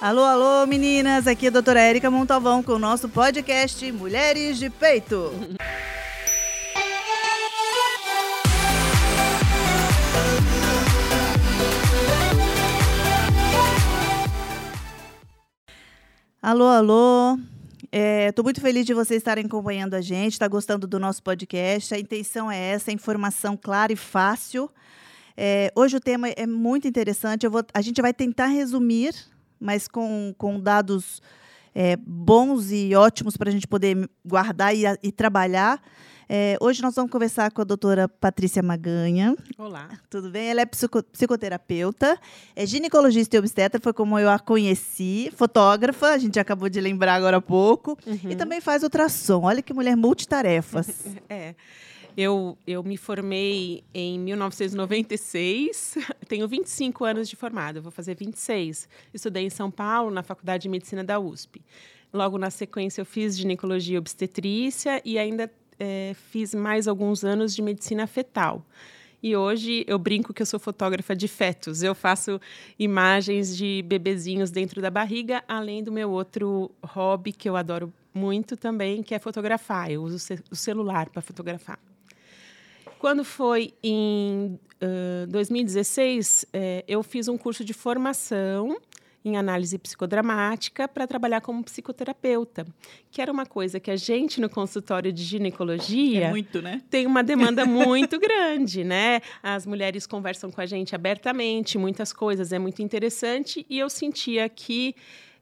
Alô, alô, meninas! Aqui é a doutora Érica Montalvão com o nosso podcast Mulheres de Peito. alô, alô! Estou é, muito feliz de vocês estarem acompanhando a gente, está gostando do nosso podcast. A intenção é essa, informação clara e fácil. É, hoje o tema é muito interessante. Vou, a gente vai tentar resumir, mas com, com dados é, bons e ótimos para a gente poder guardar e, e trabalhar. É, hoje nós vamos conversar com a doutora Patrícia Maganha. Olá. Tudo bem? Ela é psico psicoterapeuta, é ginecologista e obstetra, foi como eu a conheci, fotógrafa, a gente acabou de lembrar agora há pouco, uhum. e também faz ultrassom. Olha que mulher multitarefas. é. Eu, eu me formei em 1996, tenho 25 anos de formada, vou fazer 26. Estudei em São Paulo, na Faculdade de Medicina da USP. Logo na sequência, eu fiz ginecologia e obstetrícia e ainda é, fiz mais alguns anos de medicina fetal. E hoje eu brinco que eu sou fotógrafa de fetos. Eu faço imagens de bebezinhos dentro da barriga, além do meu outro hobby que eu adoro muito também, que é fotografar. Eu uso o celular para fotografar. Quando foi em uh, 2016, eh, eu fiz um curso de formação em análise psicodramática para trabalhar como psicoterapeuta, que era uma coisa que a gente no consultório de ginecologia é muito, né? tem uma demanda muito grande, né? As mulheres conversam com a gente abertamente, muitas coisas, é muito interessante e eu sentia que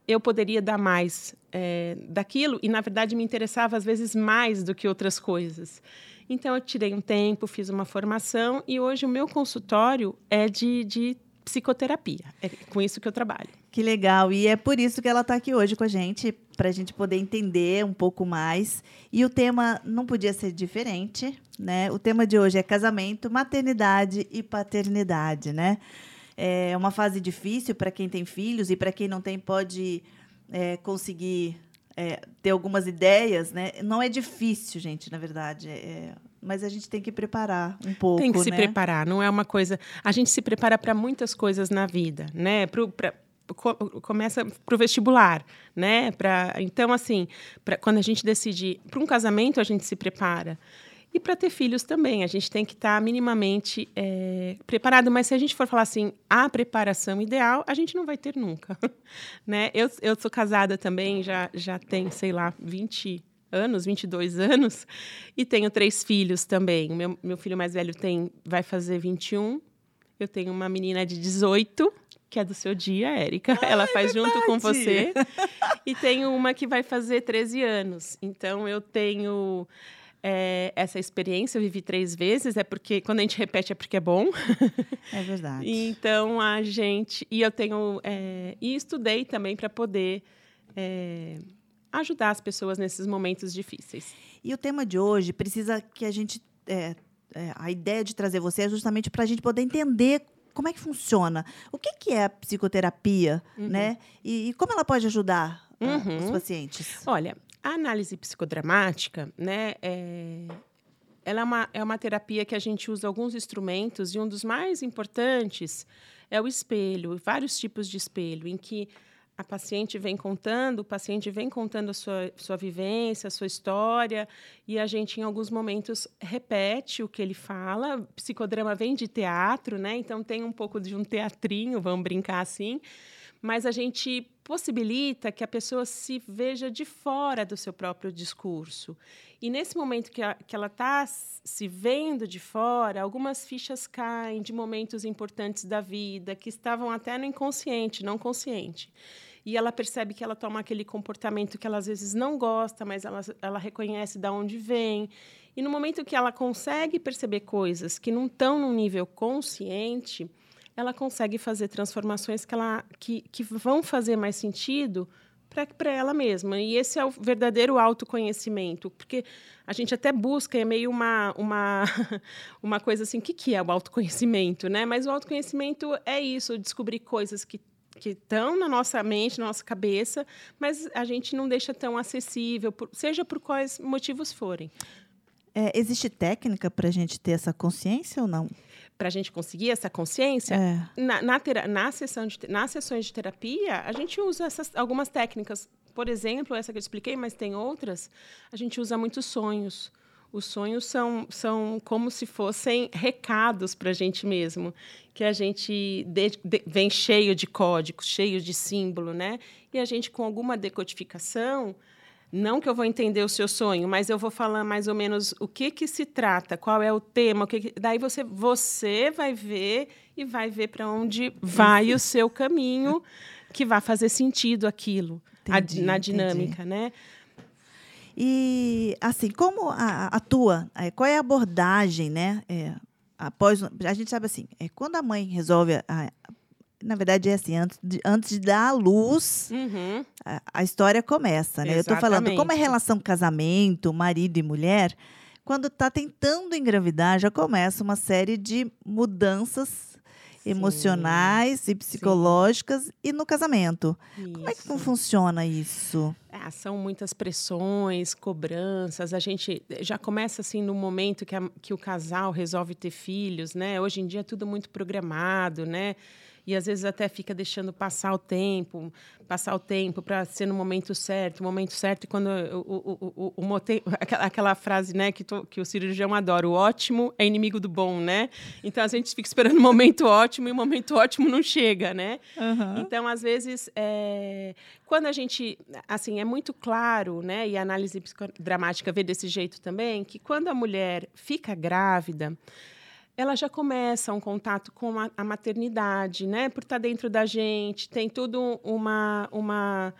eu poderia dar mais é, daquilo e na verdade me interessava às vezes mais do que outras coisas. Então eu tirei um tempo, fiz uma formação e hoje o meu consultório é de, de psicoterapia. É com isso que eu trabalho. Que legal. E é por isso que ela está aqui hoje com a gente, para a gente poder entender um pouco mais. E o tema não podia ser diferente, né? O tema de hoje é casamento, maternidade e paternidade, né? É uma fase difícil para quem tem filhos e para quem não tem pode é, conseguir é, ter algumas ideias, né? Não é difícil, gente, na verdade. É, mas a gente tem que preparar um pouco. Tem que se né? preparar, não é uma coisa. A gente se prepara para muitas coisas na vida, né? Pro, pra, começa para o vestibular, né? Pra, então, assim, pra, quando a gente decide para um casamento, a gente se prepara. E para ter filhos também, a gente tem que estar tá minimamente é, preparado. Mas se a gente for falar assim, a preparação ideal, a gente não vai ter nunca. né? eu, eu sou casada também, já, já tem, sei lá, 20 anos, 22 anos, e tenho três filhos também. Meu, meu filho mais velho tem, vai fazer 21. Eu tenho uma menina de 18, que é do seu dia, Érica. Ela é faz junto com você. E tenho uma que vai fazer 13 anos. Então, eu tenho é, essa experiência, eu vivi três vezes, é porque quando a gente repete é porque é bom. É verdade. então, a gente. E eu tenho. É, e estudei também para poder. É, ajudar as pessoas nesses momentos difíceis. E o tema de hoje precisa que a gente. É, é, a ideia de trazer você é justamente para a gente poder entender como é que funciona. O que, que é a psicoterapia, uhum. né? E, e, como ela pode ajudar ah, uhum. os pacientes? Olha, a análise psicodramática, né? É, ela é uma, é uma terapia que a gente usa alguns instrumentos e um dos mais importantes é o espelho, vários tipos de espelho, em que a paciente vem contando, o paciente vem contando a sua, sua vivência, a sua história, e a gente, em alguns momentos, repete o que ele fala. O psicodrama vem de teatro, né? Então tem um pouco de um teatrinho, vamos brincar assim, mas a gente possibilita que a pessoa se veja de fora do seu próprio discurso. E nesse momento que, a, que ela está se vendo de fora, algumas fichas caem de momentos importantes da vida que estavam até no inconsciente, não consciente e ela percebe que ela toma aquele comportamento que ela às vezes não gosta, mas ela, ela reconhece de onde vem. E no momento que ela consegue perceber coisas que não estão num nível consciente, ela consegue fazer transformações que, ela, que, que vão fazer mais sentido para ela mesma. E esse é o verdadeiro autoconhecimento, porque a gente até busca, é meio uma, uma, uma coisa assim, o que, que é o autoconhecimento? Né? Mas o autoconhecimento é isso, descobrir coisas que que estão na nossa mente, na nossa cabeça, mas a gente não deixa tão acessível, por, seja por quais motivos forem. É, existe técnica para a gente ter essa consciência ou não? Para a gente conseguir essa consciência, É. na, na, na sessão de, nas sessões de terapia, a gente usa essas, algumas técnicas. Por exemplo, essa que eu expliquei, mas tem outras. A gente usa muitos sonhos. Os sonhos são, são como se fossem recados para a gente mesmo, que a gente de- de- vem cheio de códigos, cheio de símbolo, né? E a gente, com alguma decodificação, não que eu vou entender o seu sonho, mas eu vou falar mais ou menos o que que se trata, qual é o tema, o que, que- daí você você vai ver e vai ver para onde vai o seu caminho que vai fazer sentido aquilo a di- Entendi, na entendi. dinâmica, né? E, assim, como a, a tua, é, qual é a abordagem, né? é, após, a gente sabe assim, é, quando a mãe resolve, a- a- na verdade é assim, antes de, antes de dar à luz, Uhum. a, a história começa, né? Eu estou falando, como é Exatamente. relação casamento, marido e mulher, quando está tentando engravidar, já começa uma série de mudanças emocionais e psicológicas e no casamento. Como é que Isso. funciona isso? Ah, são muitas pressões, cobranças. A gente já começa assim no momento que, a- que o casal resolve ter filhos, né? Hoje em dia é tudo muito programado, né? E às vezes até fica deixando passar o tempo, passar o tempo para ser no momento certo, o momento certo. E quando o, o, o, o, aquela, aquela frase, né, que, to- que o cirurgião adora, o ótimo é inimigo do bom, né? Então a gente fica esperando o momento ótimo e o momento ótimo não chega, né? Então, às vezes, é, quando a gente, assim, é muito claro, né, e a análise psicodramática vê desse jeito também, que quando a mulher fica grávida, ela já começa um contato com a, a maternidade, né, por estar dentro da gente, tem tudo uma uma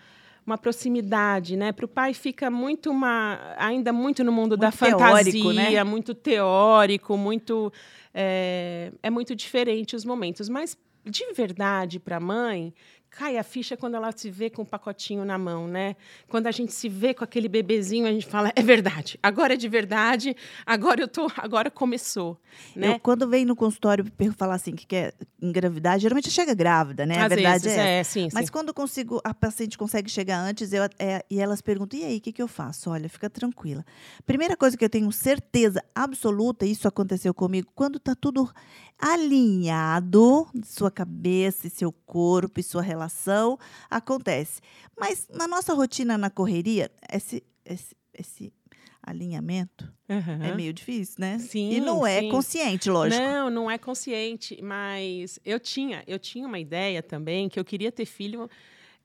uma proximidade, né? Para o pai fica muito uma ainda muito no mundo da Muito teórico, fantasia, né? muito teórico, muito é, é muito diferente os momentos, mas de verdade para a mãe cai a ficha quando ela se vê com o pacotinho na mão, né? Quando a gente se vê com aquele bebezinho, a gente fala é verdade, agora é de verdade, agora eu tô, agora começou, né? Eu, quando vem no consultório falar assim que quer engravidar, geralmente chega grávida, né? a Às verdade vezes, é, é, sim, Mas sim. quando consigo, a paciente consegue chegar antes, eu, é, e elas perguntam: e aí, o que, que eu faço? Olha, fica tranquila. Primeira coisa que eu tenho certeza absoluta, isso aconteceu comigo, quando está tudo alinhado, sua cabeça e seu corpo e sua relação, acontece. Mas na nossa rotina, na correria, esse, esse, esse alinhamento Aham. é meio difícil, né? Sim, e não é sim. consciente, lógico. Não, não é consciente, mas eu tinha, eu tinha uma ideia também que eu queria ter filho.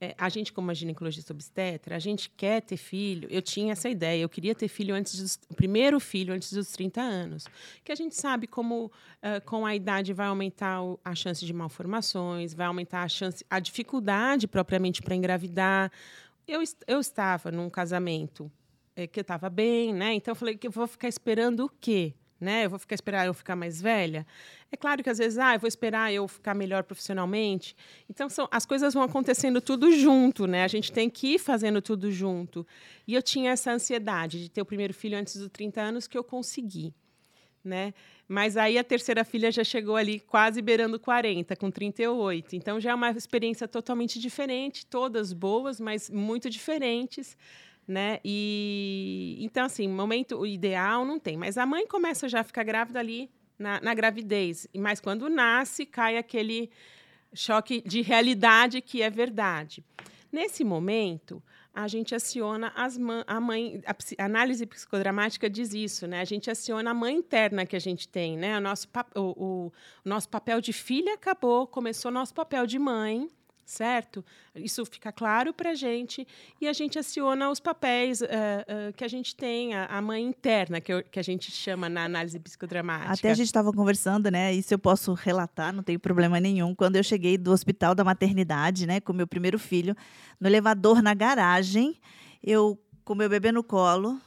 É, a gente, como a ginecologista obstetra, a gente quer ter filho. Eu tinha essa ideia, eu queria ter filho antes dos, o primeiro filho antes dos 30 anos. Que a gente sabe como ah, com a idade vai aumentar o- a chance de malformações, vai aumentar a chance, a dificuldade propriamente para engravidar. Eu, eu estava num casamento é, que eu estava bem, né? Então eu falei que eu vou ficar esperando o quê? Né? Eu vou ficar esperar eu ficar mais velha? É claro que às vezes, ah, eu vou esperar eu ficar melhor profissionalmente. Então são, as coisas vão acontecendo tudo junto, né? A gente tem que ir fazendo tudo junto. E eu tinha essa ansiedade de ter o primeiro filho antes dos 30 anos que eu consegui, né? Mas aí a terceira filha já chegou ali quase beirando 40, com 38. Então já é uma experiência totalmente diferente, todas boas, mas muito diferentes né? E então assim, momento ideal não tem, mas a mãe começa já a ficar grávida ali na, na gravidez, mas quando nasce cai aquele choque de realidade que é verdade. Nesse momento, a gente aciona as a mãe, a, análise psicodramática diz isso, né? A gente aciona a mãe interna que a gente tem, né? O nosso, o, o- o nosso papel de filha acabou, começou nosso papel de mãe, certo? Isso fica claro para a gente e a gente aciona os papéis eh, eh, que a gente tem, a, a mãe interna, que, eu- que a gente chama na análise psicodramática. Até a gente estava conversando, né? Isso eu posso relatar, não tem problema nenhum. Quando eu cheguei do hospital da maternidade, né, com meu primeiro filho, no elevador na garagem, eu com meu bebê no colo,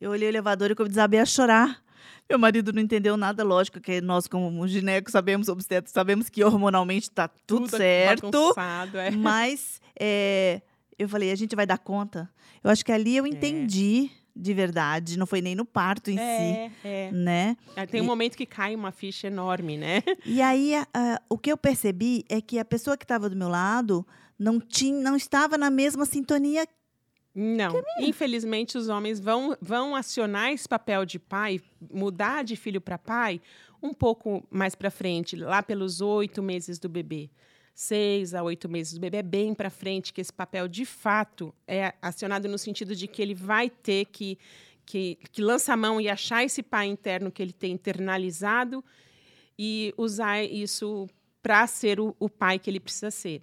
eu olhei o elevador e desabei a chorar. Meu marido não entendeu nada, lógico que nós, como ginecos, sabemos, obstetras, sabemos que hormonalmente está tudo, certo. bagunçado, é. Mas é, eu falei, a gente vai dar conta. Eu acho que ali eu entendi de verdade, não foi nem no parto em si, É, é. né? É, Tem um momento que cai uma ficha enorme, né? E aí, a- a- o que eu percebi é que a pessoa que estava do meu lado não, tinha, não estava na mesma sintonia. Não. Infelizmente, os homens vão, vão acionar esse papel de pai, mudar de filho para pai, um pouco mais para frente, lá pelos oito meses do bebê. Seis a oito meses do bebê é bem para frente, que esse papel de fato é acionado no sentido de que ele vai ter que, que, que lançar a mão e achar esse pai interno que ele tem internalizado e usar isso para ser o, o pai que ele precisa ser.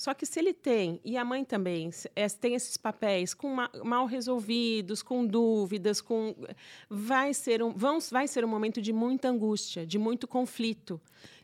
Só que se ele tem, e a mãe também, é, tem esses papéis com mal resolvidos, com dúvidas, com vai ser um vão, vai ser um momento de muita angústia, de muito conflito.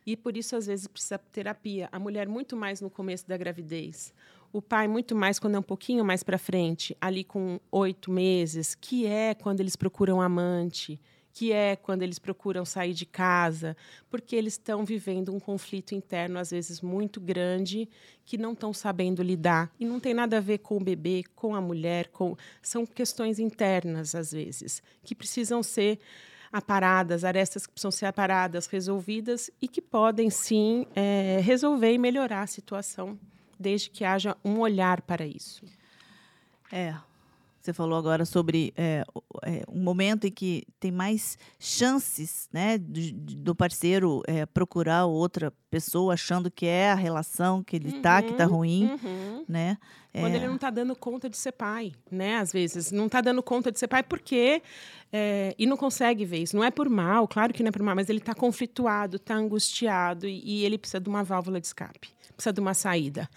E por isso às vezes precisa terapia. A mulher muito mais no começo da gravidez. O pai muito mais quando é um pouquinho mais para frente, ali com oito meses, que é quando eles procuram amante, que é quando eles procuram sair de casa, porque eles estão vivendo um conflito interno, às vezes muito grande, que não estão sabendo lidar. E não tem nada a ver com o bebê, com a mulher, com são questões internas, às vezes, que precisam ser aparadas, arestas que precisam ser aparadas, resolvidas e que podem sim é, resolver e melhorar a situação, desde que haja um olhar para isso. É, você falou agora sobre é, é, um momento em que tem mais chances né, do, parceiro é, procurar outra pessoa achando que é a relação que ele está, uhum, que está ruim. Uhum. Né? Quando ele não está dando conta de ser pai, né? Às vezes. Não está dando conta de ser pai porque. É, e não consegue ver isso. Não é por mal, claro que não é por mal, mas ele está conflituado, está angustiado e, e ele precisa de uma válvula de escape, precisa de uma saída.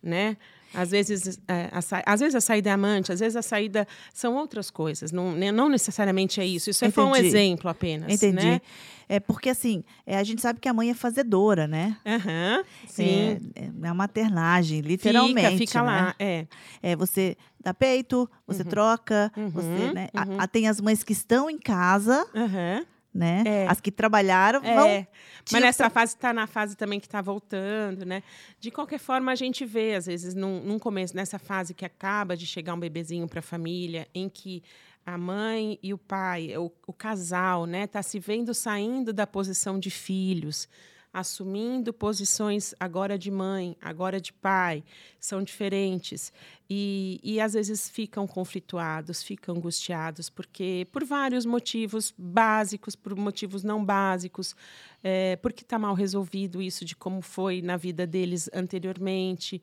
Né? Às vezes, é, a, às vezes a saída é amante, às vezes a saída são outras coisas. Não, né, não necessariamente é isso. Isso é foi um exemplo apenas. Entendi. Né? É porque, assim, é, a gente sabe que a mãe é fazedora, né? Uhum, sim. É, é, maternagem, literalmente. Fica, fica né? lá, é. é. Você dá peito, você uhum. troca, uhum, você, né? A, a, tem as mães que estão em casa. Uhum né? É. As que trabalharam é. vão. Mas nessa fase está na fase também que está voltando, né? De qualquer forma, a gente vê, às vezes, num, num começo, nessa fase que acaba de chegar um bebezinho para a família, em que a mãe e o pai, o, o casal, né, está se vendo saindo da posição de filhos assumindo posições agora de mãe, agora de pai, são diferentes. E, e às vezes ficam conflituados, ficam angustiados, porque por vários motivos básicos, por motivos não básicos, é, porque está mal resolvido isso de como foi na vida deles anteriormente.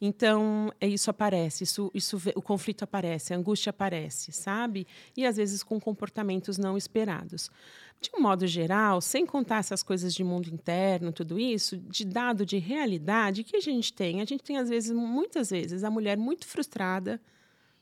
Então, é, isso aparece, isso, isso, o conflito aparece, a angústia aparece, sabe? E às vezes com comportamentos não esperados. De um modo geral, sem contar essas coisas de mundo interno, tudo isso, de dado de realidade, que a gente tem? A gente tem, às vezes, muitas vezes, a mulher muito frustrada,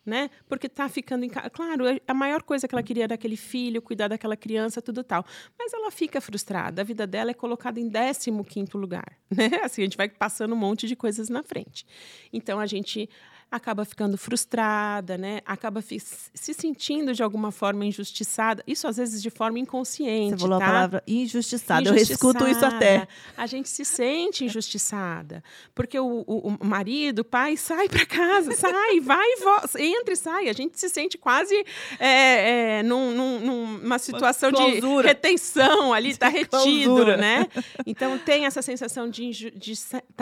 né? Porque está ficando em casa. Claro, a maior coisa que ela queria era aquele filho, cuidar daquela criança, tudo tal. Mas ela fica frustrada. A vida dela é colocada em 15 quinto lugar, né? Assim, a gente vai passando um monte de coisas na frente. Então, a gente acaba ficando frustrada, né? Acaba se sentindo de alguma forma injustiçada. Isso às vezes de forma inconsciente. Você falou tá? a palavra injustiçada. injustiçada. Eu escuto isso até. A gente se sente injustiçada porque o, o, o marido, o pai sai para casa, sai, vai e volta, entra e sai. A gente se sente quase é, é, num, num, numa situação de retenção ali, está retido, né? Então tem essa sensação de, de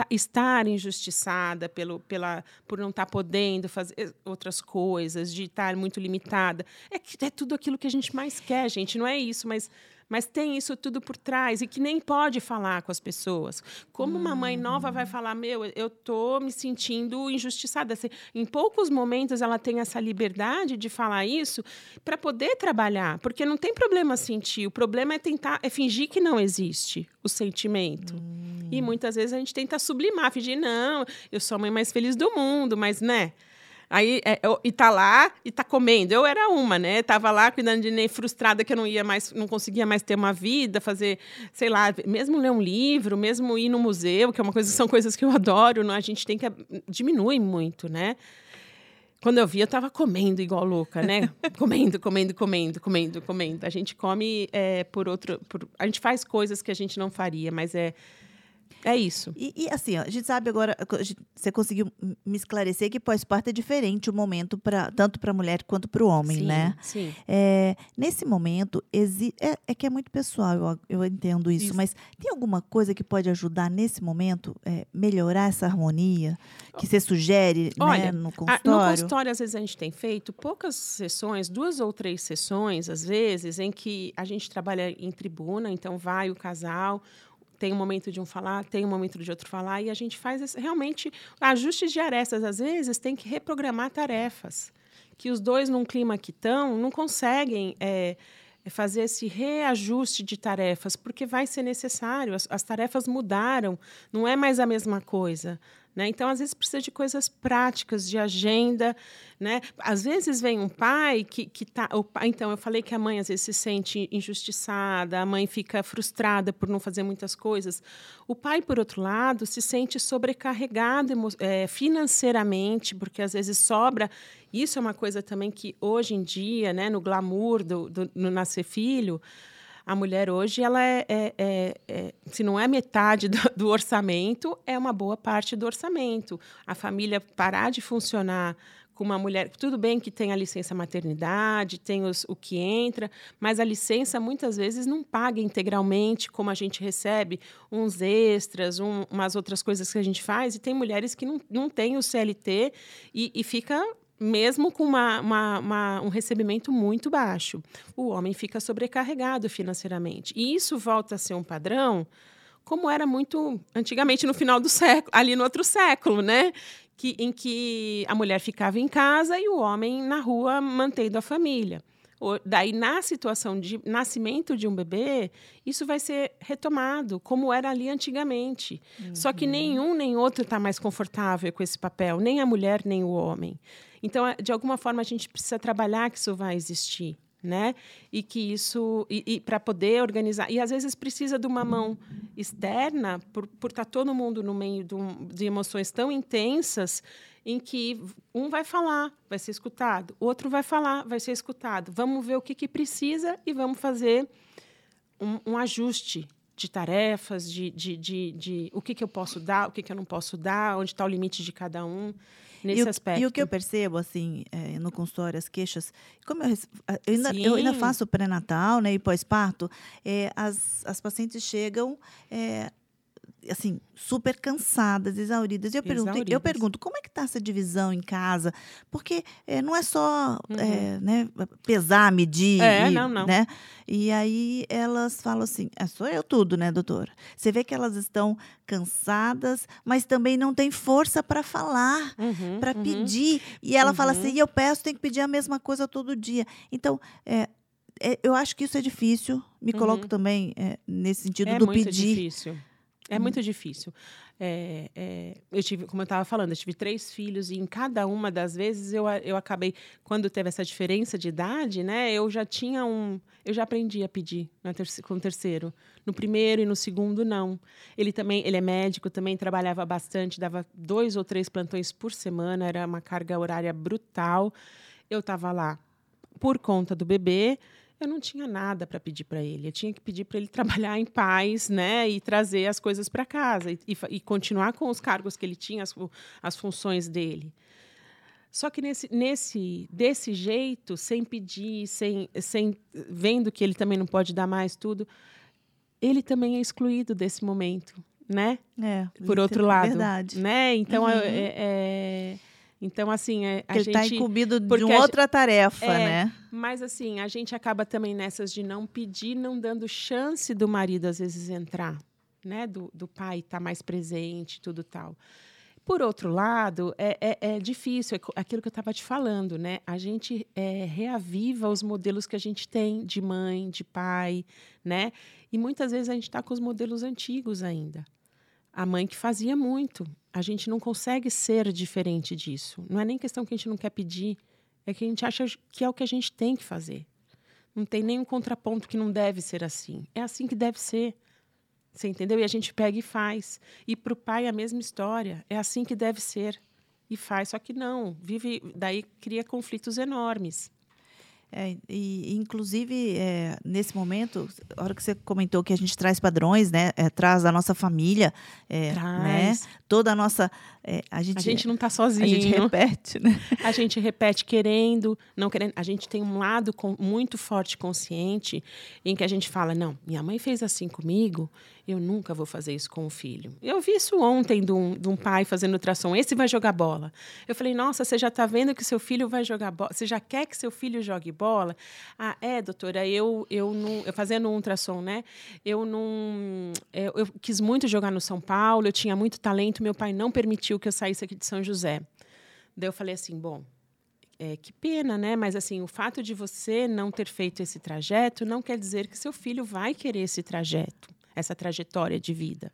estar injustiçada pelo, pela, por não estar tá podendo fazer outras coisas, de estar muito limitada. É, é tudo aquilo que a gente mais quer, gente. Não é isso, mas mas tem isso tudo por trás e que nem pode falar com as pessoas. Como uma mãe nova vai falar, meu, eu tô me sentindo injustiçada. Assim, em poucos momentos ela tem essa liberdade de falar isso para poder trabalhar, porque não tem problema sentir. O problema é tentar, é fingir que não existe o sentimento. Hum. E muitas vezes a gente tenta sublimar, fingir não, eu sou a mãe mais feliz do mundo, mas né? Aí, é, eu, e tá lá e tá comendo. Eu era uma, né? Tava lá cuidando de nem frustrada que eu não ia mais, não conseguia mais ter uma vida, fazer, sei lá, mesmo ler um livro, mesmo ir no museu, que é uma coisa, são coisas que eu adoro, não? a gente tem que diminui muito, né? Quando eu vi, eu estava comendo igual louca, né? comendo, comendo, comendo, comendo, comendo. A gente come é, por outro. Por, a gente faz coisas que a gente não faria, mas é É isso. E, e, assim, ó, a gente sabe agora, gente, você conseguiu me esclarecer que pós-parto é diferente o momento para tanto para a mulher quanto para o homem, sim, né? Sim. É, nesse momento, exi é, é, que é muito pessoal, eu, eu entendo isso, isso, mas tem alguma coisa que pode ajudar nesse momento é, melhorar essa harmonia que você sugere né, Olha, né, no consultório? A, no consultório, às vezes, a gente tem feito poucas sessões, duas ou três sessões, às vezes, em que a gente trabalha em tribuna, então vai o casal, tem um momento de um falar, tem um momento de outro falar, e a gente faz esse, realmente ajustes de arestas. Às vezes, tem que reprogramar tarefas, que os dois, num clima que estão, não conseguem é, fazer esse reajuste de tarefas, porque vai ser necessário, as, as tarefas mudaram, não é mais a mesma coisa. Né? Então, às vezes, precisa de coisas práticas, de agenda. Né? Às vezes vem um pai que, que tá. Pai, então, eu falei que a mãe às vezes se sente injustiçada, a mãe fica frustrada por não fazer muitas coisas. O pai, por outro lado, se sente sobrecarregado é, financeiramente, porque às vezes sobra. Isso é uma coisa também que hoje em dia, né, no glamour do, do no nascer filho, a mulher hoje, ela é, é, é, é se não é metade do, do, orçamento, é uma boa parte do orçamento. A família parar de funcionar com uma mulher, tudo bem que tem a licença maternidade, tem os, o que entra, mas a licença muitas vezes não paga integralmente, como a gente recebe, uns extras, um, umas outras coisas que a gente faz, e tem mulheres que não, não têm o CLT e, e fica mesmo com uma, uma, uma, um recebimento muito baixo. O homem fica sobrecarregado financeiramente. E isso volta a ser um padrão, como era muito antigamente no final do século, ali no outro século, né? Que, em que a mulher ficava em casa e o homem na rua mantendo a família. Daí, na situação de nascimento de um bebê, isso vai ser retomado, como era ali antigamente. Uhum. Só que uhum. nenhum nem outro está mais confortável com esse papel, nem a mulher, nem o homem. Então, de alguma forma, a gente precisa trabalhar que isso vai existir. Né? E que isso e, e para poder organizar e às vezes precisa de uma mão externa por, por estar tá todo mundo no meio de, um, de emoções tão intensas em que um vai falar, vai ser escutado, outro vai falar, vai ser escutado. Vamos ver o que, que precisa e vamos fazer um, um ajuste de tarefas, de, de, de, de, o que, que eu posso dar, o que, que eu não posso dar, onde está o limite de cada um nesse e aspecto. E o que eu percebo, assim, é, no consultório, as queixas, como eu, eu, ainda, eu ainda, faço pré-natal né, e pós-parto, é, as, as pacientes chegam é, assim, super cansadas, exauridas. E eu pergunto, exauridas. eu pergunto, como é que está essa divisão em casa? Porque é, não é só uhum. é, né, pesar, medir, é, e, não, não. né? E aí elas falam assim, é, sou eu tudo, né, doutora? Você vê que elas estão cansadas, mas também não tem força para falar, uhum, para uhum. pedir. E ela fala assim, uhum. e eu peço, tem que pedir a mesma coisa todo dia. Então, é, é, eu acho que isso é difícil. Me coloco uhum. também é, nesse sentido é do muito pedir. Difícil. É muito uhum. difícil. É, é, eu tive, como eu estava falando, eu tive três filhos e em cada uma das vezes eu, eu acabei, quando teve essa diferença de idade, né? Eu já tinha um, eu já aprendi a pedir na terceiro, com o terceiro. No primeiro e no segundo não. Ele também, ele é médico, também trabalhava bastante, dava dois ou três plantões por semana, era uma carga horária brutal. Eu estava lá por conta do bebê eu não tinha nada para pedir para ele. Eu tinha que pedir para ele trabalhar em paz, né, e trazer as coisas para casa e, e, e, continuar com os cargos que ele tinha, as, as funções dele. Só que nesse, nesse, desse jeito, sem pedir, sem, sem vendo que ele também não pode dar mais tudo, ele também é excluído desse momento, né? É. Por outro lado, verdade. né? Então uhum. é, é, é então, assim, é, a ele tá gente... está incumbido de uma outra tarefa, é, né? Mas, assim, a gente acaba também nessas de não pedir, não dando chance do marido, às vezes, entrar, né? Do, do pai estar tá mais presente, tudo tal. Por outro lado, é, é, é difícil, é aquilo que eu estava te falando, né? A gente é, reaviva os modelos que a gente tem de mãe, de pai, né? E muitas vezes a gente está com os modelos antigos ainda a mãe que fazia muito. A gente não consegue ser diferente disso. Não é nem questão que a gente não quer pedir, é que a gente acha que é o que a gente tem que fazer. Não tem nenhum contraponto que não deve ser assim. É assim que deve ser. Você entendeu? E a gente pega e faz. E para o pai a mesma história. É assim que deve ser. E faz. Só que não. Vive. Daí cria conflitos enormes. É, e, inclusive, é, nesse momento, a hora que você comentou que a gente traz padrões, né? É, traz da nossa família, é, né? Toda a nossa. É, a, gente, a gente não está sozinho. A gente repete, né? A gente repete querendo, não querendo. A gente tem um lado com, muito forte consciente em que a gente fala: não, minha mãe fez assim comigo, eu nunca vou fazer isso com o filho. Eu vi isso ontem de um, de um pai fazendo ultrassom. Esse vai jogar bola. Eu falei: nossa, você já está vendo que seu filho vai jogar bola? Você já quer que seu filho jogue bola? Ah, é, doutora, eu, eu não. Eu fazendo um ultrassom, né? Eu não. Eu, é, eu quis muito jogar no São Paulo, eu tinha muito talento, meu pai não permitiu que eu saísse aqui de São José. Daí eu falei assim: bom, é, que pena, né? Mas assim, o fato de você não ter feito esse trajeto não quer dizer que seu filho vai querer esse trajeto essa trajetória de vida.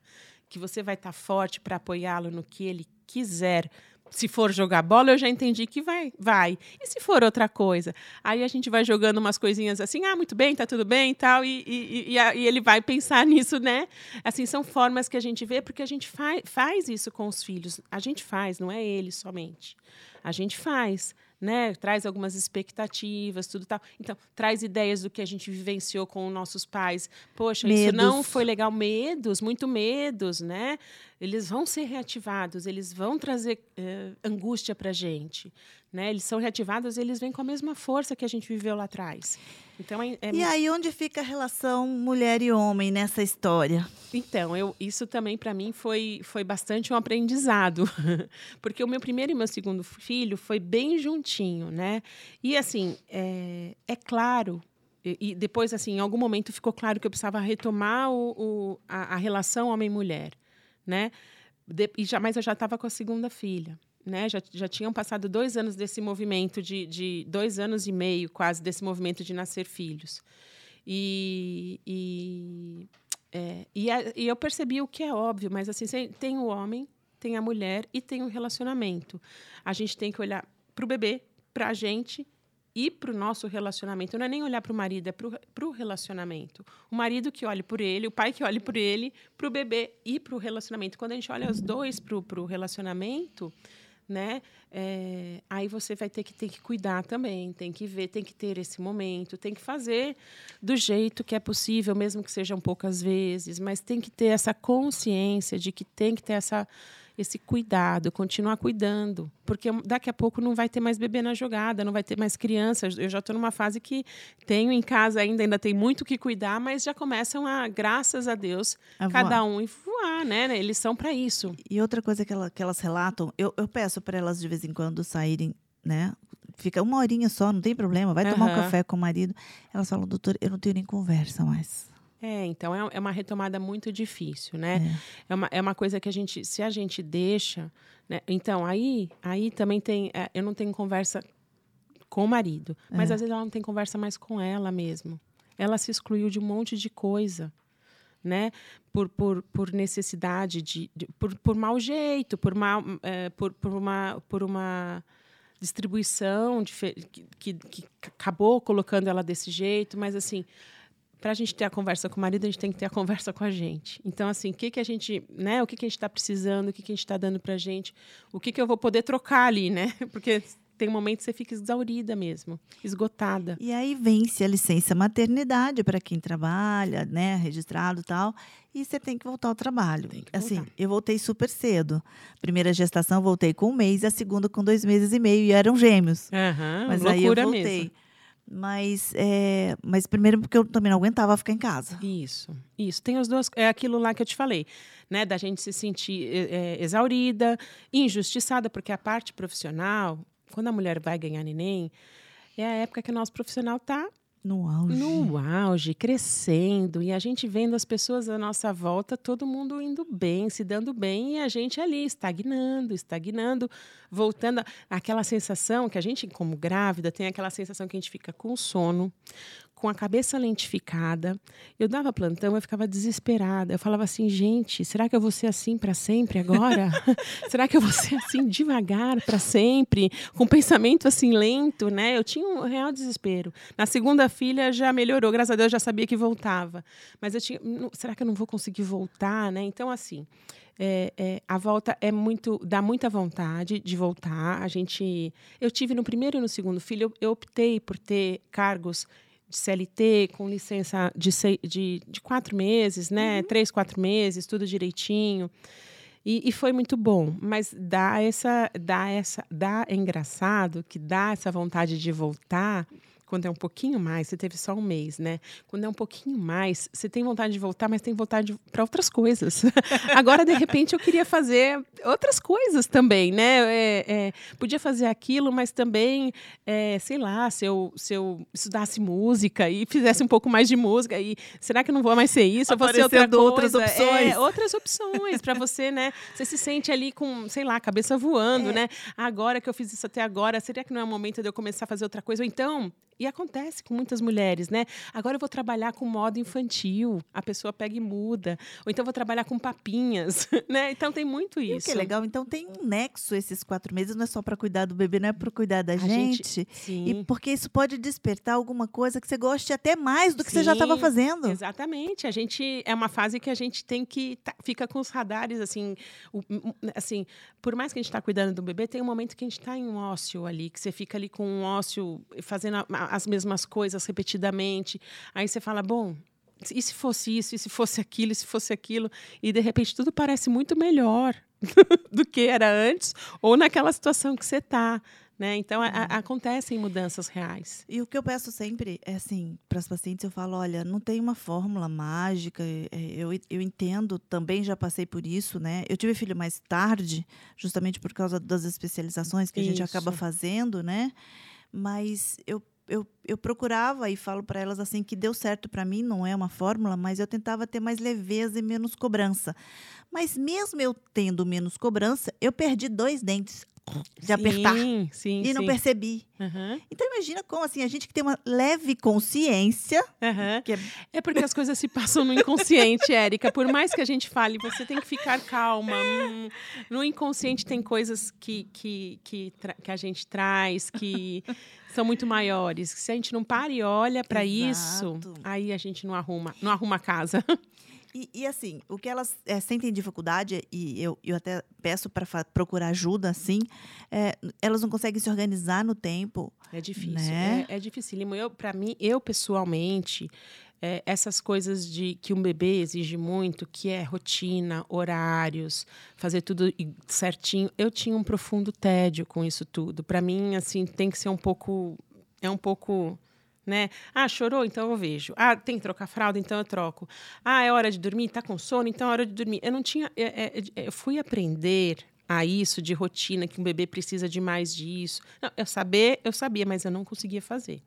Que você vai estar tá forte para apoiá-lo no que ele quiser. Se for jogar bola, eu já entendi que vai, vai. E se for outra coisa? Aí a gente vai jogando umas coisinhas assim, ah, muito bem, tá tudo bem e tal, e, e, e, e ele vai pensar nisso, né? Assim, são formas que a gente vê, porque a gente fa faz isso com os filhos. A gente faz, não é ele somente. A gente faz né? Traz algumas expectativas, tudo tal. Então, traz ideias do que a gente vivenciou com nossos pais. Poxa, medos. isso não foi legal. Medos, muito medos, né? Eles vão ser reativados, eles vão trazer uh, angústia para a gente. Né? Eles são reativados, eles vêm com a mesma força que a gente viveu lá atrás. Então, é, é... E aí, onde fica a relação mulher e homem nessa história? Então, eu, isso também para mim foi, foi bastante um aprendizado, porque o meu primeiro e meu segundo filho foi bem juntinho, né? E assim, é, é claro e, e, depois, assim, em algum momento ficou claro que eu precisava retomar o, o a, a, relação homem-mulher, né? De, e já, mas eu já estava com a segunda filha né, já, já tinham passado dois anos desse movimento de, de dois anos e meio quase desse movimento de nascer filhos. E e, é, e, a, e, eu percebi o que é óbvio mas assim tem o homem tem a mulher e tem o relacionamento. A gente tem que olhar para o bebê para a gente e para o nosso relacionamento. Não é nem olhar para o marido, é para o relacionamento. O marido que olhe por ele, o pai que olhe por ele, para o bebê e para o relacionamento. Quando a gente olha os dois para o relacionamento, né? É, aí você vai ter que ter que cuidar também, tem que ver, tem que ter esse momento, tem que fazer do jeito que é possível, mesmo que sejam poucas vezes, mas tem que ter essa consciência de que tem que ter essa esse cuidado, continuar cuidando, porque daqui a pouco não vai ter mais bebê na jogada, não vai ter mais crianças. Eu já estou numa fase que tenho em casa ainda, ainda tem muito que cuidar, mas já começam a, graças a Deus, a cada um voar, né? Eles são para isso. E outra coisa que, ela, que elas relatam, eu, eu peço para elas de vez em quando saírem, né? Fica uma horinha só, não tem problema, vai uhum. tomar um café com o marido. Elas falam, doutor, eu não tenho nem conversa mais. É, então é, é uma retomada muito difícil, né? É. é, uma, é uma coisa que a gente, se a gente deixa, né? Então aí, aí também tem, é, eu não tenho conversa com o marido, mas é. às vezes ela não tem conversa mais com ela mesmo. Ela se excluiu de um monte de coisa, né? Por, por, por necessidade de, de por, por mau jeito, por mal, é, por, por uma, por uma distribuição de, que, que, que acabou colocando ela desse jeito, mas assim para a gente ter a conversa com o marido, a gente tem que ter a conversa com a gente. Então, assim, o que, que a gente, né? O que, que a gente está precisando, o que, que a gente está dando para a gente, o que, que eu vou poder trocar ali, né? Porque tem um momento que você fica exaurida mesmo, esgotada. E aí vence a licença maternidade para quem trabalha, né, registrado e tal, e você tem que voltar ao trabalho. Assim, eu voltei super cedo. Primeira gestação voltei com um mês, a segunda com dois meses e meio, e eram gêmeos. Uhum, Mas aí eu voltei. Mesmo. Mas, é, mas primeiro porque eu também não aguentava ficar em casa. Isso, isso. Tem os dois. É aquilo lá que eu te falei, né? Da gente se sentir é, exaurida, injustiçada, porque a parte profissional, quando a mulher vai ganhar neném, é a época que o nosso profissional está no auge. No auge, crescendo. E a gente vendo as pessoas à nossa volta, todo mundo indo bem, se dando bem, e a gente ali estagnando, estagnando, voltando. Aquela sensação que a gente, como grávida, tem aquela sensação que a gente fica com sono, com a cabeça lentificada. Eu dava plantão, eu ficava desesperada. Eu falava assim, gente, será que eu vou ser assim para sempre agora? será que eu vou ser assim devagar para sempre, com pensamento assim lento, né? Eu tinha um real desespero. Na segunda filha já melhorou, graças a Deus já sabia que voltava. Mas eu tinha, será que eu não vou conseguir voltar, né? Então assim, é, é, a volta é muito dá muita vontade de voltar a gente eu tive no primeiro e no segundo filho eu, eu optei por ter cargos de CLT, com licença de, de, de quatro meses, né? Uhum. Três, quatro meses, tudo direitinho. E, e, foi muito bom, mas dá essa, dá essa, dá é engraçado que dá essa vontade de voltar quando é um pouquinho mais, você teve só um mês, né? Quando é um pouquinho mais, você tem vontade de voltar, mas tem vontade para outras coisas. Agora, de repente, eu queria fazer outras coisas também, né? É, é, podia fazer aquilo, mas também, é, sei lá, se eu, se eu estudasse música e fizesse um pouco mais de música, e será que eu não vou mais ser isso? Eu vou ser outra coisa? outras opções. É, outras opções para você, né? Você se sente ali com, sei lá, a cabeça voando, é. né? Agora que eu fiz isso até agora, seria que não é o momento de eu começar a fazer outra coisa? Ou então, e acontece com muitas mulheres, né? Agora eu vou trabalhar com moda infantil, a pessoa pega e muda. Ou então vou trabalhar com papinhas, né? Então tem muito isso. E que legal. Então tem um nexo esses quatro meses, não é só para cuidar do bebê, não é para cuidar da gente. gente. Sim. E porque isso pode despertar alguma coisa que você goste até mais do que sim, você já estava fazendo. Exatamente. A gente é uma fase que a gente tem que tá, fica com os radares assim, o, assim, por mais que a gente está cuidando do bebê, tem um momento que a gente está em um ócio ali, que você fica ali com um ócio fazendo a, as mesmas coisas repetidamente. Aí você fala, bom, e se fosse isso, e se fosse aquilo, e se fosse aquilo, e de repente tudo parece muito melhor do que era antes, ou naquela situação que você está. Né? Então, a, a, uhum. acontecem mudanças reais. E o que eu peço sempre é assim, para as pacientes, eu falo, olha, não tem uma fórmula mágica, é, eu, eu entendo, também já passei por isso, né? Eu tive filho mais tarde, justamente por causa das especializações que a gente acaba fazendo, né? Mas eu eu, eu procurava e falo para elas assim que deu certo para mim, não é uma fórmula, mas eu tentava ter mais leveza e menos cobrança. Mas mesmo eu tendo menos cobrança, eu perdi dois dentes de sim, apertar sim, e não sim. percebi. Uhum. Então imagina como assim a gente que tem uma leve consciência, uhum. é... é... porque as coisas se passam no inconsciente, Érica. Por mais que a gente fale, você tem que ficar calma. Hum, no inconsciente tem coisas que que, que, que a gente traz que são muito maiores. Se a gente não para e olha para isso, aí a gente não arruma, não arruma a casa. E, e, assim, o que elas é, sentem dificuldade, e eu, eu até peço para procurar ajuda, assim, é, elas não conseguem se organizar no tempo. É difícil, né? é, é difícil. Eu, para mim, eu pessoalmente, é, essas coisas de que um bebê exige muito, que é rotina, horários, fazer tudo certinho. Eu tinha um profundo tédio com isso tudo. Para mim, assim, tem que ser um pouco, é um pouco, né? Ah, chorou, então eu vejo. Ah, tem que trocar fralda, então eu troco. Ah, é hora de dormir, tá com sono, então é hora de dormir. Eu não tinha, é, é, é eu fui aprender a isso de rotina que um bebê precisa de mais disso. Não, eu saber, eu sabia, mas eu não conseguia fazer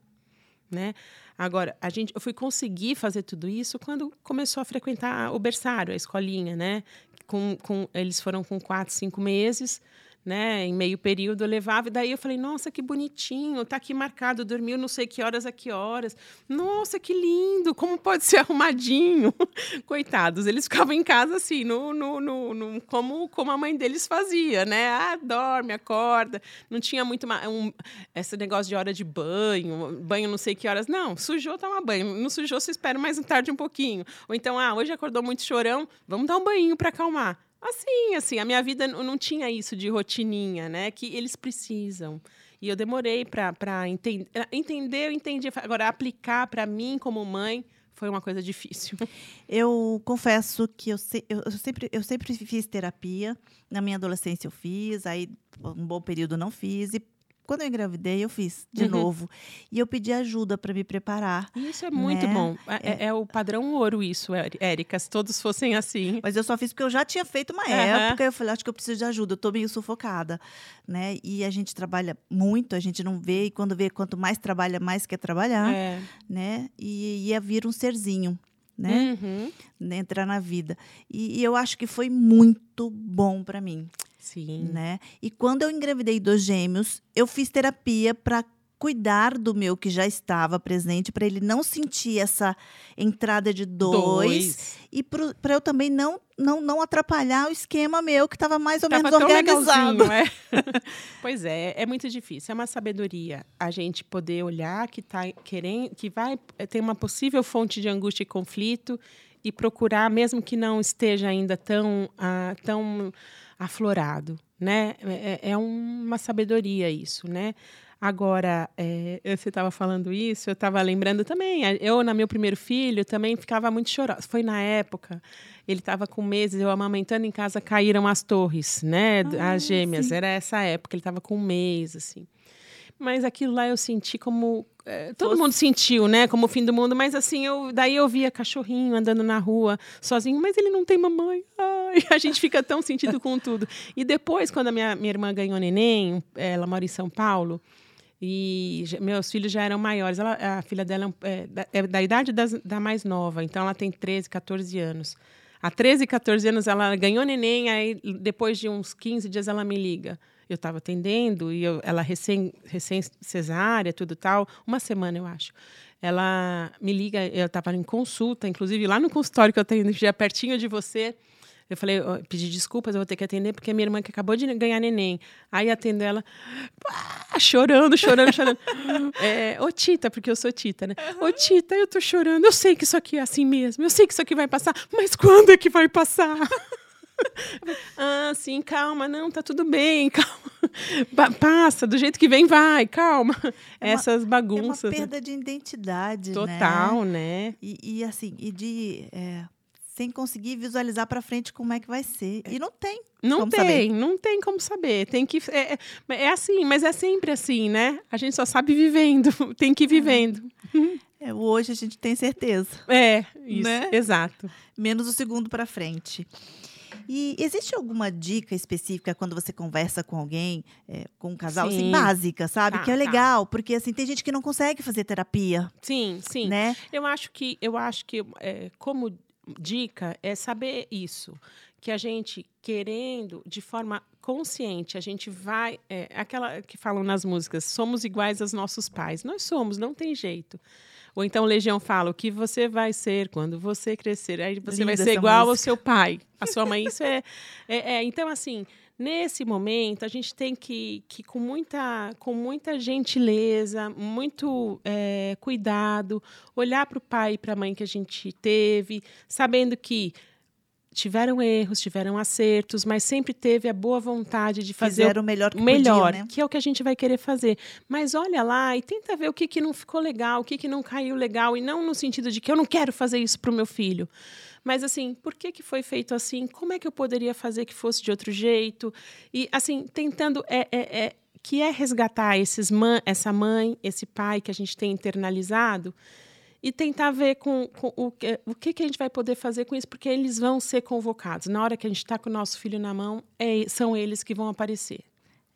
né? Agora, a gente, eu fui conseguir fazer tudo isso quando começou a frequentar o berçário, a escolinha, né? Com, com, eles foram com quatro, cinco meses né, em meio período eu levava, e daí eu falei, nossa, que bonitinho, tá aqui marcado, dormiu não sei que horas a que horas. Nossa, que lindo, como pode ser arrumadinho. Coitados, eles ficavam em casa assim, no, no, no, no, como, como a mãe deles fazia, né? Ah, dorme, acorda. Não tinha muito um, esse negócio de hora de banho, banho não sei que horas. Não, sujou, toma banho. Não sujou, você espera mais tarde um pouquinho. Ou então, ah, hoje acordou muito chorão, vamos dar um banho para acalmar. Assim, assim, a minha vida não tinha isso de rotininha, né? Que eles precisam. E eu demorei para enten entender, eu entendi. Agora, aplicar para mim como mãe foi uma coisa difícil. Eu confesso que eu, se, eu, eu, sempre, eu sempre fiz terapia. Na minha adolescência eu fiz, aí um bom período não fiz. E quando eu engravidei, eu fiz de uhum. novo. E eu pedi ajuda para me preparar. Isso é muito né? bom. É, é, é, o padrão ouro, isso, Érica. Se todos fossem assim. Mas eu só fiz porque eu já tinha feito uma uhum. época. Eu falei, acho que eu preciso de ajuda. Eu tô meio sufocada. Né? E a gente trabalha muito, a gente não vê. E quando vê, quanto mais trabalha, mais quer trabalhar. É. Né? E ia vir um serzinho. Né? Uhum. Entrar na vida. E, e eu acho que foi muito bom para mim. Sim. Né? E quando eu engravidei dos gêmeos, eu fiz terapia para cuidar do meu que já estava presente, para ele não sentir essa entrada de dois, Dois. e para eu também não, não, não atrapalhar o esquema meu, que estava mais ou Tava menos organizado. é. pois é, é muito difícil. É uma sabedoria a gente poder olhar que tá querendo, que vai ter uma possível fonte de angústia e conflito e procurar, mesmo que não esteja ainda tão, ah, tão aflorado, né? É, é uma sabedoria isso, né? Agora, é, você estava falando isso, eu estava lembrando também. Eu, na meu primeiro filho, também ficava muito chorosa. Foi na época, ele estava com meses, eu amamentando em casa, caíram as torres, né? Ah, as gêmeas. sim. Era essa época, ele estava com um mês, assim. Mas aquilo lá eu senti como. é, todo Fosse- mundo sentiu, né? Como o fim do mundo, mas assim, eu, daí eu via cachorrinho andando na rua sozinho, mas ele não tem mamãe. Ai, a gente fica tão sentido com tudo. E depois, quando a minha, minha irmã ganhou neném, ela mora em São Paulo, e meus filhos já eram maiores. Ela, a filha dela é é, da, é da idade das- da mais nova, então ela tem 13, 14 anos. Há 13, 14 anos ela ganhou neném, aí depois de uns 15 dias ela me liga. Eu estava atendendo e eu- ela recém, recém cesárea, tudo tal, uma semana eu acho. Ela me liga, eu estava em consulta, inclusive lá no consultório que eu tenho, já pertinho de você. Eu falei, ó, pedi desculpas, eu vou ter que atender, porque é minha irmã que acabou de ganhar neném. Aí atendo ela, ah, chorando, chorando, chorando. É, ô Tita, porque eu sou Tita, né? Ô Tita, eu tô chorando, eu sei que isso aqui é assim mesmo, eu sei que isso aqui vai passar, mas quando é que vai passar? ah, sim, calma, não, tá tudo bem, calma. Pa- Passa, do jeito que vem, vai, calma. Essas É uma bagunças. né? perda de identidade, né? Total, né? E, e assim, e de é, sem conseguir visualizar para frente como é que vai ser. E não tem. Não como tem, saber. não tem como saber. Tem que é, é- é assim, mas é sempre assim, né? A gente só sabe vivendo, tem que ir vivendo. É, hoje a gente tem certeza. É, isso, Né? exato. Menos o segundo para frente. E existe alguma dica específica quando você conversa com alguém, é, com um casal, assim, Sim. básica, sabe? Tá, que é tá. legal, porque assim, tem gente que não consegue fazer terapia, Sim, sim. né? Eu acho que, eu acho que é, como dica é saber isso, que a gente querendo de forma consciente, a gente vai é, aquela que falam nas músicas, somos iguais aos nossos pais. Nós somos, não tem jeito. Ou então Legião fala o que você vai ser quando você crescer. Aí você vai Linda ser essa igual ao música. seu pai, a sua mãe. Isso é, é, é- então assim. Nesse momento, a gente tem que, que com, muita, com muita gentileza, muito é, cuidado, olhar para o pai e para a mãe que a gente teve, sabendo que tiveram erros, tiveram acertos, mas sempre teve a boa vontade de fazer Fizeram o melhor que o melhor, podiam, né? que é o que a gente vai querer fazer. Mas olha lá e tenta ver o que, que não ficou legal, o que, que não caiu legal, e não no sentido de que eu não quero fazer isso para o meu filho. Mas assim, por que, que foi feito assim? Como é que eu poderia fazer que fosse de outro jeito? E assim, tentando é, é, é- que é resgatar esses mãe, essa mãe, esse pai que a gente tem internalizado e tentar ver com, com o, que, o que, que a gente vai poder fazer com isso, porque eles vão ser convocados. Na hora que a gente está com o nosso filho na mão, é- são eles que vão aparecer.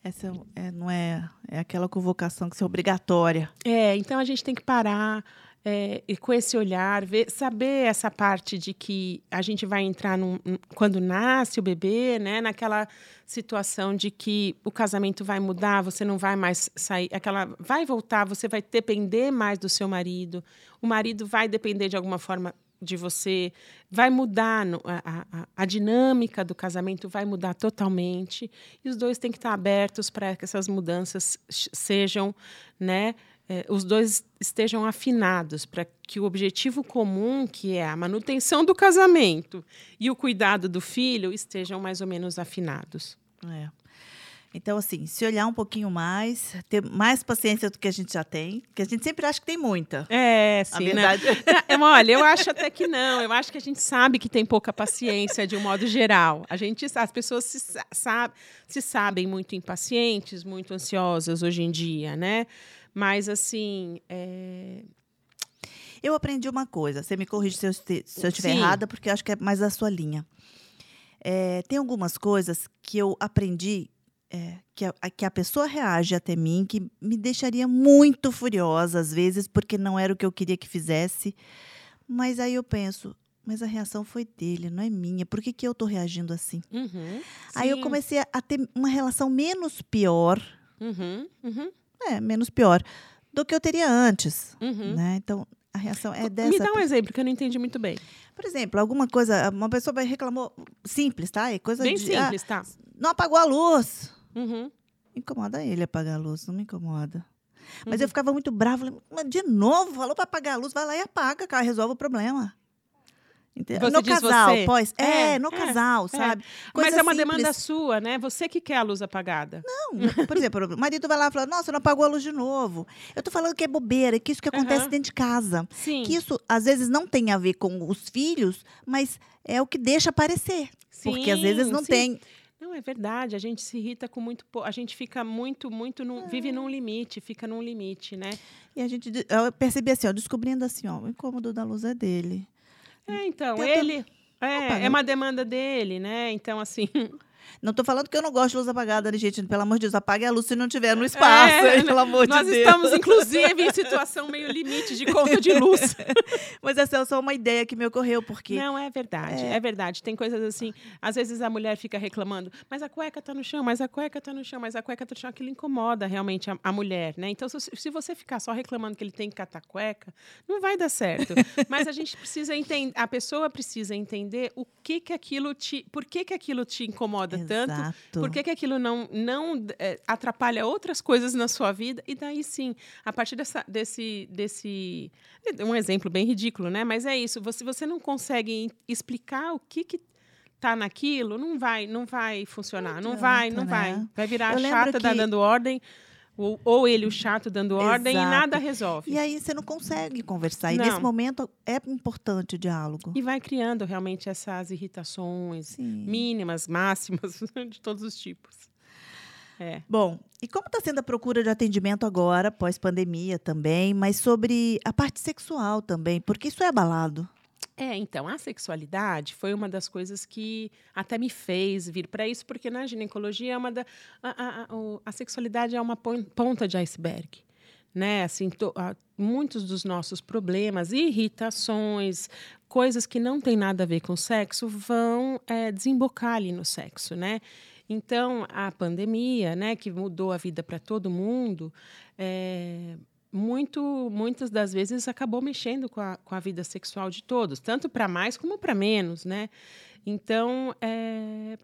Essa é, não é, é aquela convocação que é obrigatória. É, então a gente tem que parar é, e com esse olhar, ver, saber essa parte de que a gente vai entrar num, quando nasce o bebê, né, naquela situação de que o casamento vai mudar, você não vai mais sair, aquela vai voltar, você vai depender mais do seu marido, o marido vai depender de alguma forma de você, vai mudar no- a, a- a dinâmica do casamento vai mudar totalmente e os dois têm que estar abertos para que essas mudanças sejam, né, eh, os dois estejam afinados para que o objetivo comum, que é a manutenção do casamento e o cuidado do filho, estejam mais ou menos afinados. É. Então, assim, se olhar um pouquinho mais, ter mais paciência do que a gente já tem, que a gente sempre acha que tem muita. É, A sim. né? verdade. É, Olha, eu acho até que não. Eu acho que a gente sabe que tem pouca paciência de um modo geral. A gente, as pessoas se, sa- sabe, se sabem muito impacientes, muito ansiosas hoje em dia, né? Mas assim, é, Eu aprendi uma coisa, você me corrige se eu, este- se eu estiver Sim. errada, porque eu acho que é mais a sua linha. É, tem algumas coisas que eu aprendi é, que, a, que a pessoa reage até mim que me deixaria muito furiosa, às vezes, porque não era o que eu queria que fizesse. Mas aí eu penso, mas a reação foi dele, não é minha. Por que, que eu estou reagindo assim? uhum, Aí eu comecei a ter uma relação menos pior uhum, uhum. É, menos pior. do que eu teria antes. Uhum. Né? Então, a reação é dessa. Me dá um exemplo que eu não entendi muito bem. Por exemplo, alguma coisa, uma pessoa vai reclamou simples, tá? É coisa Bem de, ah, simples, tá? não apagou a luz. Uhum. Incomoda ele apagar a luz, não me incomoda. Mas Uhum. eu ficava muito brava. de novo, falou para apagar a luz, vai lá e apaga, cara, resolve o problema. Você no casal, você? pós. É, É, no é, casal, é. sabe? Mas é uma simples. demanda sua, né? Você que quer a luz apagada. Não, por exemplo, o marido vai lá e fala: Nossa, não apagou a luz de novo. Eu tô falando que é bobeira, que isso que acontece dentro de casa. Sim. Que isso, às vezes, não tem a ver com os filhos, mas é o que deixa aparecer. Porque às vezes Sim, não sim. tem. Não, é verdade. A gente se irrita com muito. pou- A gente fica muito, muito. Num, Vive num limite, fica num limite, né? E a gente, eu percebi assim, ó, descobrindo assim, ó, o incômodo da luz é dele. É, então, Tenta- ele. É, é uma demanda dele, né? Então, assim. Não tô falando que eu não gosto de luz apagada, né, gente? Pelo amor de Deus, apague a luz se não tiver no espaço, É, hein, pelo amor Nós de Deus. estamos, inclusive, em situação meio limite de conta de luz. Mas essa é só uma ideia que me ocorreu, porque Não, é verdade, é. verdade. Tem coisas assim, às vezes a mulher fica reclamando, mas a cueca tá no chão, mas a cueca tá no chão, mas a cueca tá no chão, aquilo incomoda realmente a, a mulher, né? Então, se, se você ficar só reclamando que ele tem que catar cueca, não vai dar certo. mas a gente precisa entender, a pessoa precisa entender o que que aquilo te, por que que aquilo te incomoda tanto, Exato. por que, que aquilo não, não eh, atrapalha outras coisas na sua vida? E daí sim, a partir dessa, desse, desse. Um exemplo bem ridículo, né? Mas é isso. Se você não consegue explicar o que. que tá naquilo, não vai, não vai funcionar, não, Não vai, não vai. né? Vai virar Eu a lembro chata da- que- dando ordem, ou, ou ele o chato dando ordem e Exato. nada resolve. E aí você não consegue conversar. E Não. nesse momento é importante o diálogo. E vai criando realmente essas irritações Sim. mínimas, máximas, de todos os tipos. É. Bom, e como está sendo a procura de atendimento agora, pós-pandemia também, mas sobre a parte sexual também, porque isso é abalado. É, então, a sexualidade foi uma das coisas que até me fez vir para isso, porque na ginecologia é uma da. A, a- a- sexualidade é uma pon- ponta de iceberg. Né? Assim, to- a- muitos dos nossos problemas, irritações, coisas que não têm nada a ver com sexo, vão é, desembocar ali no sexo. Né? Então, a pandemia, né, que mudou a vida para todo mundo, é, muito, muitas das vezes acabou mexendo com a, com a vida sexual de todos, tanto para mais como para menos, né? Então, é,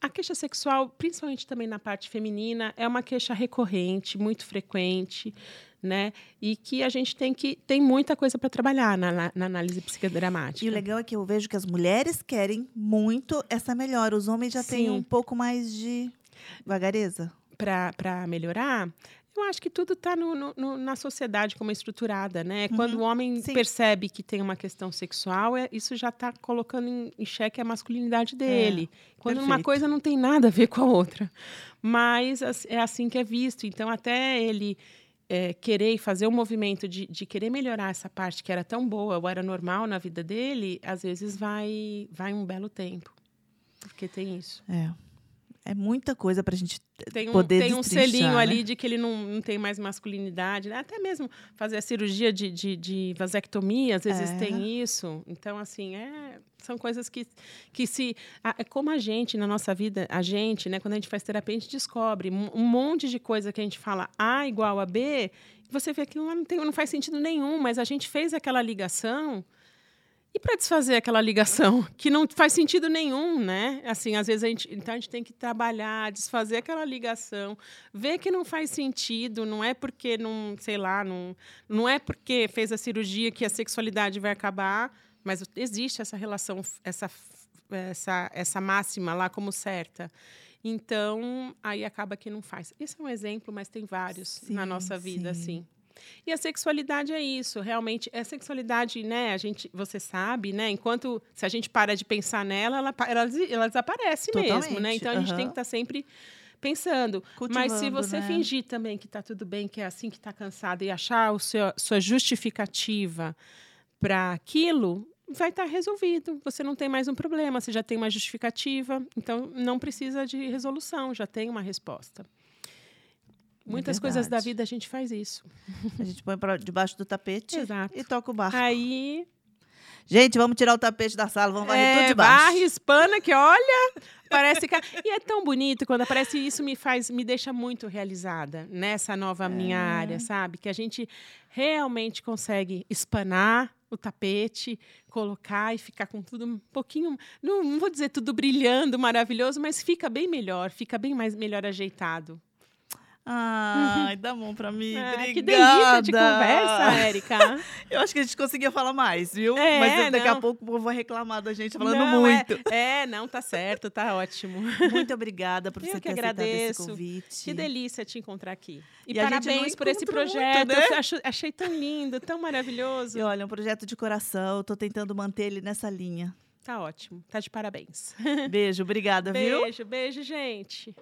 a queixa sexual, principalmente também na parte feminina, é uma queixa recorrente, muito frequente, né? E que a gente tem que tem muita coisa para trabalhar na, na, na análise psicodramática. E o legal é que eu vejo que as mulheres querem muito essa melhora. Os homens já têm Sim. um pouco mais de vagareza. para melhorar, eu acho que tudo está na sociedade como é estruturada, né? Quando o homem Uhum. Sim. percebe que tem uma questão sexual, é, isso já está colocando em, em xeque a masculinidade dele. Quando uma perfeito. coisa não tem nada a ver com a outra. Mas as- é assim que é visto. Então, até ele é, querer fazer o movimento de, de querer melhorar essa parte que era tão boa ou era normal na vida dele, às vezes vai, vai um belo tempo. Porque tem isso. É. É muita coisa pra gente Tem um, poder tem um selinho né? ali de que ele não, não tem mais masculinidade, né? até mesmo fazer a cirurgia de, de, de vasectomia, às vezes É. tem isso. Então, assim, é, são coisas que, que se. a- É como a gente, na nossa vida, a gente, né, quando a gente faz terapia, a gente descobre um monte de coisa que a gente fala A igual a B, e você vê que não, tem, não faz sentido nenhum, mas a gente fez aquela ligação. E para desfazer aquela ligação que não faz sentido nenhum, né? Assim, às vezes a gente, então a gente tem que trabalhar, desfazer aquela ligação, ver que não faz sentido, não é porque não, sei lá, não, não é porque fez a cirurgia que a sexualidade vai acabar, mas existe essa relação, essa essa essa máxima lá como certa. Então, aí acaba que não faz. Esse é um exemplo, mas tem vários na Sim, nossa vida, sim. assim. E a sexualidade é isso, realmente. A sexualidade, né? A gente, você sabe, né? Enquanto se a gente para de pensar nela, ela, ela, ela desaparece mesmo, né? Totalmente, Então a gente tem aham. que estar sempre pensando. Mas se Cultivando, você né? fingir também que está tudo bem, que é assim que está cansada e achar o seu, sua justificativa para aquilo, vai estar resolvido. Você não tem mais um problema, você já tem uma justificativa, então não precisa de resolução, já tem uma resposta. Muitas coisas da vida a gente faz isso. A gente põe pra debaixo do tapete Exato. e toca o barco. Aí Gente, vamos tirar o tapete da sala, vamos varrer tudo é, de baixo. barra hispana que olha, Parece que. E é tão bonito quando aparece isso me faz, me deixa muito realizada nessa nova minha É. área, sabe? Que a gente realmente consegue espanar o tapete, colocar e ficar com tudo um pouquinho. Não, não vou dizer tudo brilhando, maravilhoso, mas fica bem melhor, fica bem mais melhor ajeitado. Ai, dá mão pra mim. Ah, Obrigada. que delícia de conversa, Érica. Eu acho que a gente conseguia falar mais, viu? É, Mas daqui a não. pouco o povo vai reclamar da gente falando Não, muito. É, é, não, tá certo, tá ótimo. Muito obrigada por Eu você que ter aceitado esse agradeço. convite. Que delícia te encontrar aqui. E, E a parabéns por esse encontra muito, projeto. né? Acho- achei tão lindo, tão maravilhoso. E olha, é um projeto de coração. Eu tô tentando manter ele nessa linha. Tá ótimo. Tá de parabéns. Beijo, obrigada, viu? Beijo, beijo, gente.